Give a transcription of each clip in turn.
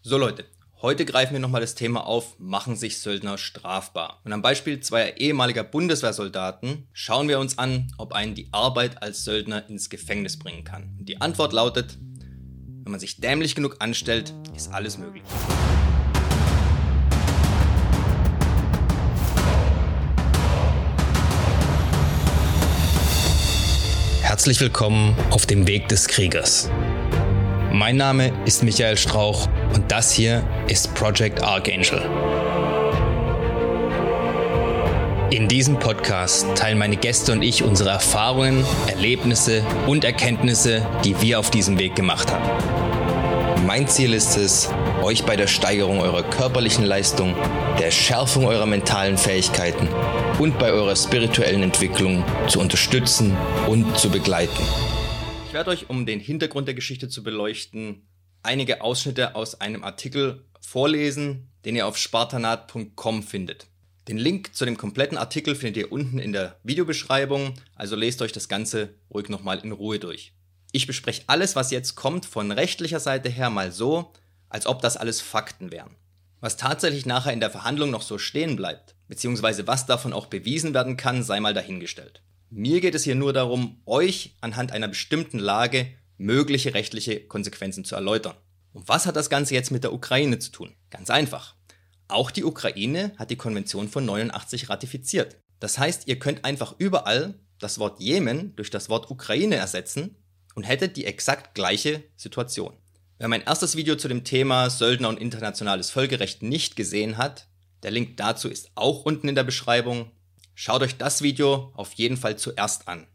So Leute, heute greifen wir nochmal das Thema auf, machen sich Söldner strafbar. Und am Beispiel zweier ehemaliger Bundeswehrsoldaten schauen wir uns an, ob einen die Arbeit als Söldner ins Gefängnis bringen kann. Und die Antwort lautet, wenn man sich dämlich genug anstellt, ist alles möglich. Herzlich willkommen auf dem Weg des Kriegers. Mein Name ist Michael Strauch und das hier ist Project Archangel. In diesem Podcast teilen meine Gäste und ich unsere Erfahrungen, Erlebnisse und Erkenntnisse, die wir auf diesem Weg gemacht haben. Mein Ziel ist es, euch bei der Steigerung eurer körperlichen Leistung, der Schärfung eurer mentalen Fähigkeiten und bei eurer spirituellen Entwicklung zu unterstützen und zu begleiten. Ich werde euch, um den Hintergrund der Geschichte zu beleuchten, einige Ausschnitte aus einem Artikel vorlesen, den ihr auf spartanat.com findet. Den Link zu dem kompletten Artikel findet ihr unten in der Videobeschreibung, also lest euch das Ganze ruhig nochmal in Ruhe durch. Ich bespreche alles, was jetzt kommt, von rechtlicher Seite her mal so, als ob das alles Fakten wären. Was tatsächlich nachher in der Verhandlung noch so stehen bleibt, beziehungsweise was davon auch bewiesen werden kann, sei mal dahingestellt. Mir geht es hier nur darum, euch anhand einer bestimmten Lage mögliche rechtliche Konsequenzen zu erläutern. Und was hat das Ganze jetzt mit der Ukraine zu tun? Ganz einfach. Auch die Ukraine hat die Konvention von 89 ratifiziert. Das heißt, ihr könnt einfach überall das Wort Jemen durch das Wort Ukraine ersetzen und hättet die exakt gleiche Situation. Wer mein erstes Video zu dem Thema Söldner und internationales Völkerrecht nicht gesehen hat, der Link dazu ist auch unten in der Beschreibung. Schaut euch das Video auf jeden Fall zuerst an,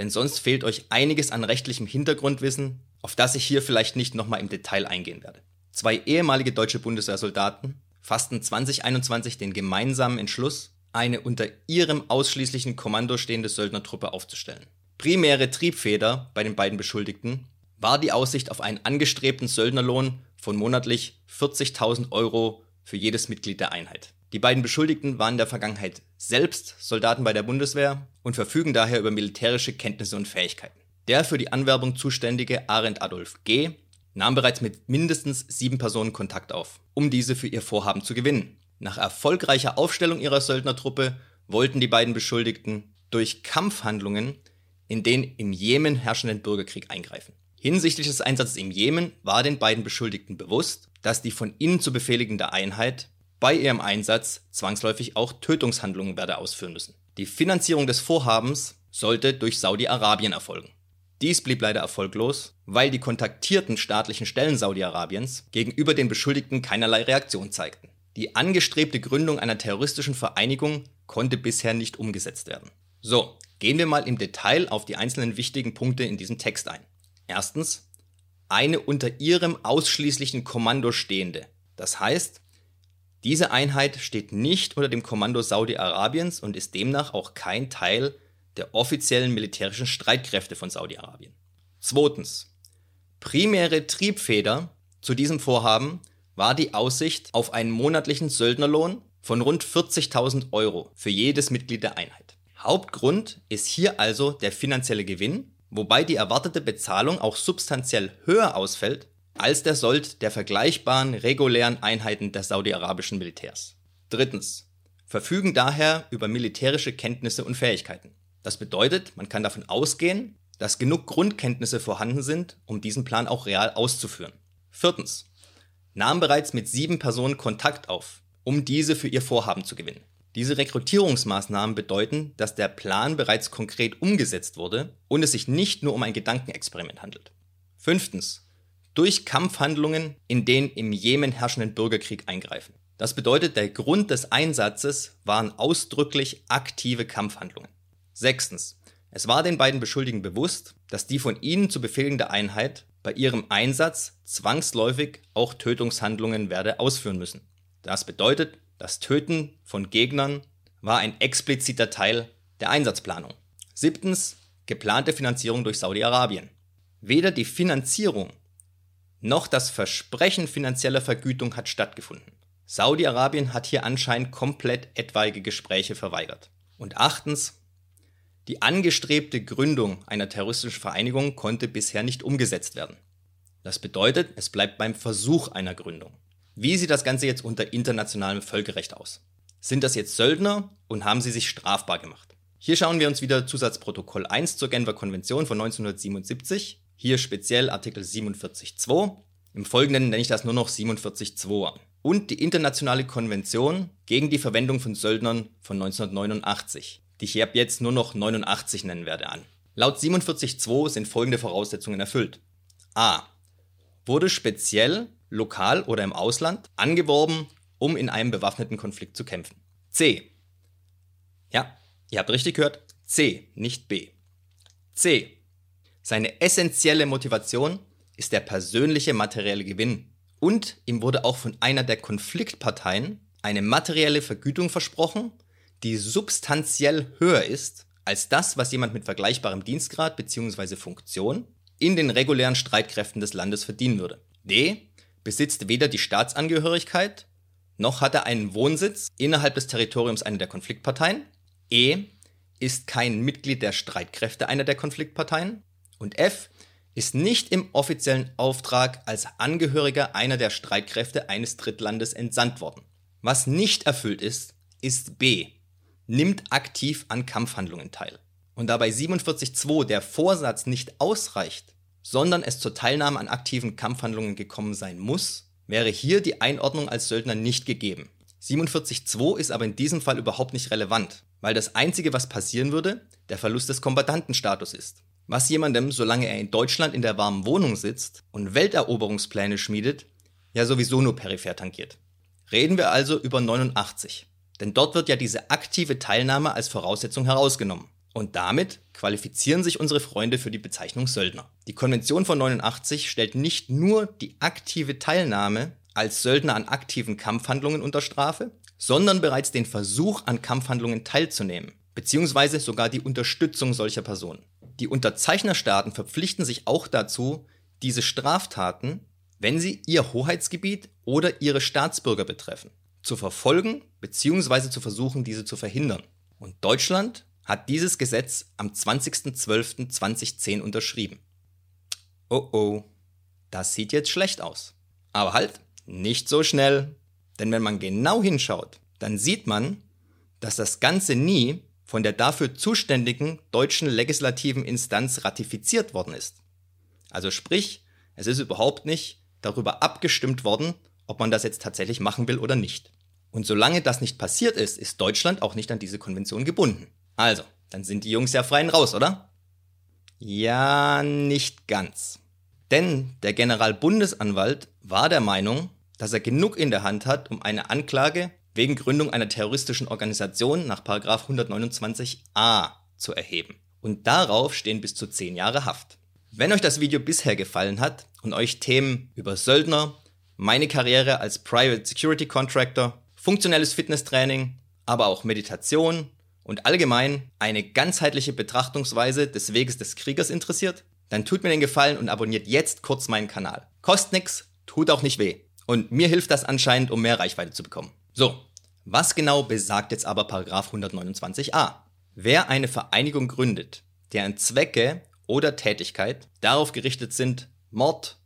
denn sonst fehlt euch einiges an rechtlichem Hintergrundwissen, auf das ich hier vielleicht nicht nochmal im Detail eingehen werde. Zwei ehemalige deutsche Bundeswehrsoldaten fassten 2021 den gemeinsamen Entschluss, eine unter ihrem ausschließlichen Kommando stehende Söldnertruppe aufzustellen. Primäre Triebfeder bei den beiden Beschuldigten war die Aussicht auf einen angestrebten Söldnerlohn von monatlich 40.000 Euro für jedes Mitglied der Einheit. Die beiden Beschuldigten waren in der Vergangenheit selbst Soldaten bei der Bundeswehr und verfügen daher über militärische Kenntnisse und Fähigkeiten. Der für die Anwerbung zuständige Arendt Adolf G. nahm bereits mit mindestens sieben Personen Kontakt auf, um diese für ihr Vorhaben zu gewinnen. Nach erfolgreicher Aufstellung ihrer Söldnertruppe wollten die beiden Beschuldigten durch Kampfhandlungen in den im Jemen herrschenden Bürgerkrieg eingreifen. Hinsichtlich des Einsatzes im Jemen war den beiden Beschuldigten bewusst, dass die von ihnen zu befehligende Einheit bei ihrem Einsatz zwangsläufig auch Tötungshandlungen werde ausführen müssen. Die Finanzierung des Vorhabens sollte durch Saudi-Arabien erfolgen. Dies blieb leider erfolglos, weil die kontaktierten staatlichen Stellen Saudi-Arabiens gegenüber den Beschuldigten keinerlei Reaktion zeigten. Die angestrebte Gründung einer terroristischen Vereinigung konnte bisher nicht umgesetzt werden. So, gehen wir mal im Detail auf die einzelnen wichtigen Punkte in diesem Text ein. Erstens, eine unter ihrem ausschließlichen Kommando stehende. Das heißt, diese Einheit steht nicht unter dem Kommando Saudi-Arabiens und ist demnach auch kein Teil der offiziellen militärischen Streitkräfte von Saudi-Arabien. Zweitens. Primäre Triebfeder zu diesem Vorhaben war die Aussicht auf einen monatlichen Söldnerlohn von rund 40.000 Euro für jedes Mitglied der Einheit. Hauptgrund ist hier also der finanzielle Gewinn, wobei die erwartete Bezahlung auch substanziell höher ausfällt als der Sold der vergleichbaren regulären Einheiten des saudi-arabischen Militärs. Drittens. Verfügen daher über militärische Kenntnisse und Fähigkeiten. Das bedeutet, man kann davon ausgehen, dass genug Grundkenntnisse vorhanden sind, um diesen Plan auch real auszuführen. Viertens. Nahm bereits mit sieben Personen Kontakt auf, um diese für ihr Vorhaben zu gewinnen. Diese Rekrutierungsmaßnahmen bedeuten, dass der Plan bereits konkret umgesetzt wurde und es sich nicht nur um ein Gedankenexperiment handelt. Fünftens durch Kampfhandlungen in den im Jemen herrschenden Bürgerkrieg eingreifen. Das bedeutet, der Grund des Einsatzes waren ausdrücklich aktive Kampfhandlungen. Sechstens. Es war den beiden Beschuldigten bewusst, dass die von ihnen zu befehlende Einheit bei ihrem Einsatz zwangsläufig auch Tötungshandlungen werde ausführen müssen. Das bedeutet, das Töten von Gegnern war ein expliziter Teil der Einsatzplanung. Siebtens. Geplante Finanzierung durch Saudi-Arabien. Weder die Finanzierung noch das Versprechen finanzieller Vergütung hat stattgefunden. Saudi-Arabien hat hier anscheinend komplett etwaige Gespräche verweigert. Und achtens, die angestrebte Gründung einer terroristischen Vereinigung konnte bisher nicht umgesetzt werden. Das bedeutet, es bleibt beim Versuch einer Gründung. Wie sieht das Ganze jetzt unter internationalem Völkerrecht aus? Sind das jetzt Söldner und haben sie sich strafbar gemacht? Hier schauen wir uns wieder Zusatzprotokoll 1 zur Genfer Konvention von 1977, hier speziell Artikel 47.2. Im Folgenden nenne ich das nur noch 47.2 an. Und die Internationale Konvention gegen die Verwendung von Söldnern von 1989, die ich ab jetzt nur noch 89 nennen werde, an. Laut 47.2 sind folgende Voraussetzungen erfüllt. A. Wurde speziell, lokal oder im Ausland angeworben, um in einem bewaffneten Konflikt zu kämpfen. C. Ja, ihr habt richtig gehört. C, nicht B. C. Seine essentielle Motivation ist der persönliche materielle Gewinn. Und ihm wurde auch von einer der Konfliktparteien eine materielle Vergütung versprochen, die substanziell höher ist als das, was jemand mit vergleichbarem Dienstgrad bzw. Funktion in den regulären Streitkräften des Landes verdienen würde. D. Besitzt weder die Staatsangehörigkeit, noch hat er einen Wohnsitz innerhalb des Territoriums einer der Konfliktparteien. E. Ist kein Mitglied der Streitkräfte einer der Konfliktparteien. Und F. Ist nicht im offiziellen Auftrag als Angehöriger einer der Streitkräfte eines Drittlandes entsandt worden. Was nicht erfüllt ist, ist B nimmt aktiv an Kampfhandlungen teil. Und da bei 47.2 der Vorsatz nicht ausreicht, sondern es zur Teilnahme an aktiven Kampfhandlungen gekommen sein muss, wäre hier die Einordnung als Söldner nicht gegeben. 47.2 ist aber in diesem Fall überhaupt nicht relevant, weil das Einzige, was passieren würde, der Verlust des Kombattantenstatus ist. Was jemandem, solange er in Deutschland in der warmen Wohnung sitzt und Welteroberungspläne schmiedet, ja sowieso nur peripher tangiert. Reden wir also über 89. Denn dort wird ja diese aktive Teilnahme als Voraussetzung herausgenommen. Und damit qualifizieren sich unsere Freunde für die Bezeichnung Söldner. Die Konvention von 89 stellt nicht nur die aktive Teilnahme als Söldner an aktiven Kampfhandlungen unter Strafe, sondern bereits den Versuch an Kampfhandlungen teilzunehmen, beziehungsweise sogar die Unterstützung solcher Personen. Die Unterzeichnerstaaten verpflichten sich auch dazu, diese Straftaten, wenn sie ihr Hoheitsgebiet oder ihre Staatsbürger betreffen, zu verfolgen bzw. zu versuchen, diese zu verhindern. Und Deutschland hat dieses Gesetz am 20.12.2010 unterschrieben. Oh oh, das sieht jetzt schlecht aus. Aber halt, nicht so schnell. Denn wenn man genau hinschaut, dann sieht man, dass das Ganze nie von der dafür zuständigen deutschen legislativen Instanz ratifiziert worden ist. Also sprich, es ist überhaupt nicht darüber abgestimmt worden, ob man das jetzt tatsächlich machen will oder nicht. Und solange das nicht passiert ist, ist Deutschland auch nicht an diese Konvention gebunden. Also, dann sind die Jungs ja freien raus, oder? Ja, nicht ganz. Denn der Generalbundesanwalt war der Meinung, dass er genug in der Hand hat, um eine Anklage wegen Gründung einer terroristischen Organisation nach 129a zu erheben. Und darauf stehen bis zu 10 Jahre Haft. Wenn euch das Video bisher gefallen hat und euch Themen über Söldner, meine Karriere als Private Security Contractor, funktionelles Fitnesstraining, aber auch Meditation und allgemein eine ganzheitliche Betrachtungsweise des Weges des Kriegers interessiert, dann tut mir den Gefallen und abonniert jetzt kurz meinen Kanal. Kostet nix, tut auch nicht weh. Und mir hilft das anscheinend, um mehr Reichweite zu bekommen. So, was genau besagt jetzt aber Paragraph 129a? Wer eine Vereinigung gründet, deren Zwecke oder Tätigkeit darauf gerichtet sind, Mord,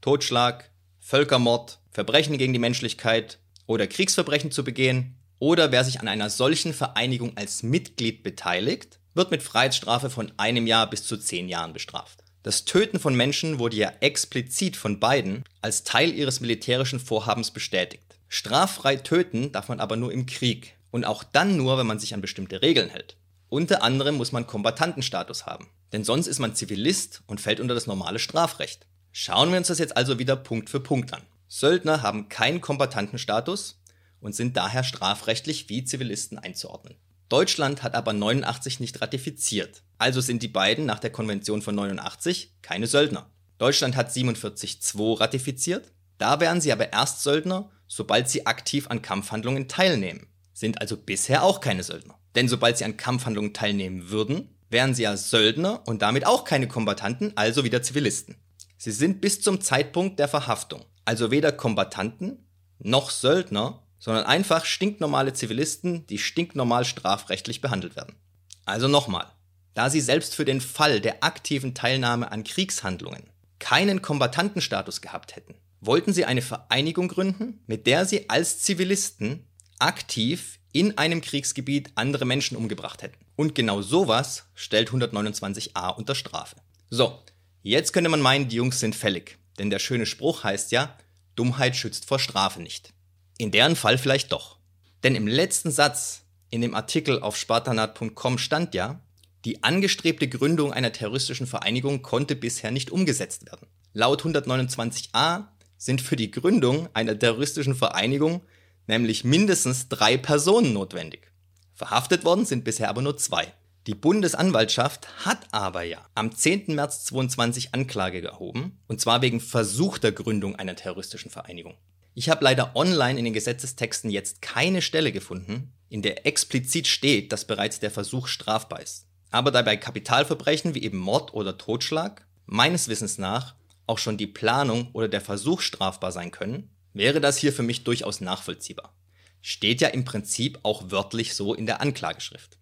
Totschlag, Völkermord, Verbrechen gegen die Menschlichkeit oder Kriegsverbrechen zu begehen, oder wer sich an einer solchen Vereinigung als Mitglied beteiligt, wird mit Freiheitsstrafe von einem Jahr bis zu zehn Jahren bestraft. Das Töten von Menschen wurde ja explizit von beiden als Teil ihres militärischen Vorhabens bestätigt. Straffrei töten darf man aber nur im Krieg und auch dann nur, wenn man sich an bestimmte Regeln hält. Unter anderem muss man Kombattantenstatus haben, denn sonst ist man Zivilist und fällt unter das normale Strafrecht. Schauen wir uns das jetzt also wieder Punkt für Punkt an. Söldner haben keinen Kombattantenstatus und sind daher strafrechtlich wie Zivilisten einzuordnen. Deutschland hat aber 89 nicht ratifiziert, also sind die beiden nach der Konvention von 89 keine Söldner. Deutschland hat 47.2 ratifiziert, da wären sie aber erst Söldner, sobald sie aktiv an Kampfhandlungen teilnehmen, sind also bisher auch keine Söldner. Denn sobald sie an Kampfhandlungen teilnehmen würden, wären sie ja Söldner und damit auch keine Kombattanten, also wieder Zivilisten. Sie sind bis zum Zeitpunkt der Verhaftung also weder Kombattanten noch Söldner, sondern einfach stinknormale Zivilisten, die stinknormal strafrechtlich behandelt werden. Also nochmal, da sie selbst für den Fall der aktiven Teilnahme an Kriegshandlungen keinen Kombattantenstatus gehabt hätten, wollten sie eine Vereinigung gründen, mit der sie als Zivilisten aktiv in einem Kriegsgebiet andere Menschen umgebracht hätten. Und genau sowas stellt 129a unter Strafe. So, jetzt könnte man meinen, die Jungs sind fällig. Denn der schöne Spruch heißt ja, Dummheit schützt vor Strafe nicht. In deren Fall vielleicht doch. Denn im letzten Satz in dem Artikel auf spartanat.com stand ja, die angestrebte Gründung einer terroristischen Vereinigung konnte bisher nicht umgesetzt werden. Laut 129a sind für die Gründung einer terroristischen Vereinigung nämlich mindestens drei Personen notwendig. Verhaftet worden sind bisher aber nur zwei. Die Bundesanwaltschaft hat aber ja am 10. März 22 Anklage gehoben, und zwar wegen versuchter Gründung einer terroristischen Vereinigung. Ich habe leider online in den Gesetzestexten jetzt keine Stelle gefunden, in der explizit steht, dass bereits der Versuch strafbar ist. Aber da bei Kapitalverbrechen wie eben Mord oder Totschlag meines Wissens nach auch schon die Planung oder der Versuch strafbar sein können, wäre das hier für mich durchaus nachvollziehbar. Steht ja im Prinzip auch wörtlich so in der Anklageschrift.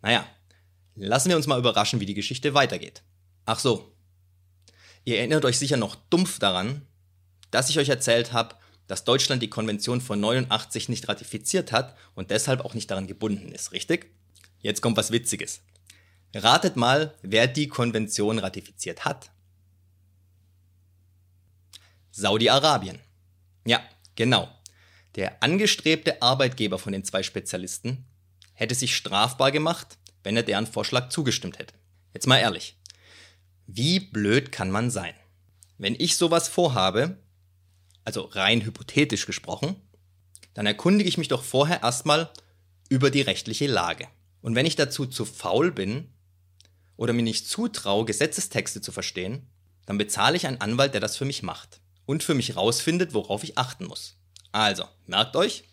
Naja, lassen wir uns mal überraschen, wie die Geschichte weitergeht. Ach so, ihr erinnert euch sicher noch dumpf daran, dass ich euch erzählt habe, dass Deutschland die Konvention von 89 nicht ratifiziert hat und deshalb auch nicht daran gebunden ist, richtig? Jetzt kommt was Witziges. Ratet mal, wer die Konvention ratifiziert hat. Saudi-Arabien. Ja, genau. Der angestrebte Arbeitgeber von den zwei Spezialisten hätte sich strafbar gemacht, wenn er deren Vorschlag zugestimmt hätte. Jetzt mal ehrlich. Wie blöd kann man sein? Wenn ich sowas vorhabe, also rein hypothetisch gesprochen, dann erkundige ich mich doch vorher erstmal über die rechtliche Lage. Und wenn ich dazu zu faul bin oder mir nicht zutraue, Gesetzestexte zu verstehen, dann bezahle ich einen Anwalt, der das für mich macht und für mich rausfindet, worauf ich achten muss. Also, merkt euch,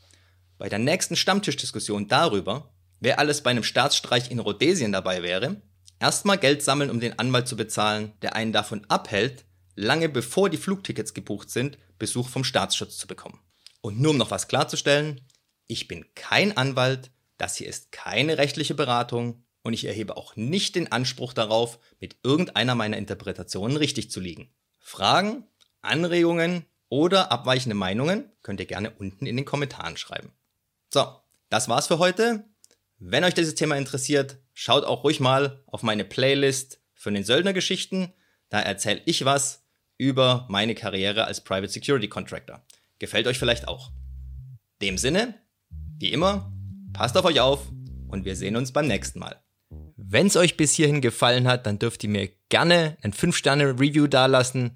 bei der nächsten Stammtischdiskussion darüber, wer alles bei einem Staatsstreich in Rhodesien dabei wäre, erstmal Geld sammeln, um den Anwalt zu bezahlen, der einen davon abhält, lange bevor die Flugtickets gebucht sind, Besuch vom Staatsschutz zu bekommen. Und nur um noch was klarzustellen, ich bin kein Anwalt, das hier ist keine rechtliche Beratung und ich erhebe auch nicht den Anspruch darauf, mit irgendeiner meiner Interpretationen richtig zu liegen. Fragen Anregungen oder abweichende Meinungen könnt ihr gerne unten in den Kommentaren schreiben. So, das war's für heute. Wenn euch dieses Thema interessiert, schaut auch ruhig mal auf meine Playlist für den Söldnergeschichten. Da erzähle ich was über meine Karriere als Private Security Contractor. Gefällt euch vielleicht auch. Dem Sinne, wie immer, passt auf euch auf und wir sehen uns beim nächsten Mal. Wenn es euch bis hierhin gefallen hat, dann dürft ihr mir gerne ein 5-Sterne-Review dalassen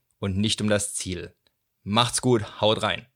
und nicht um das Ziel. Macht's gut, haut rein.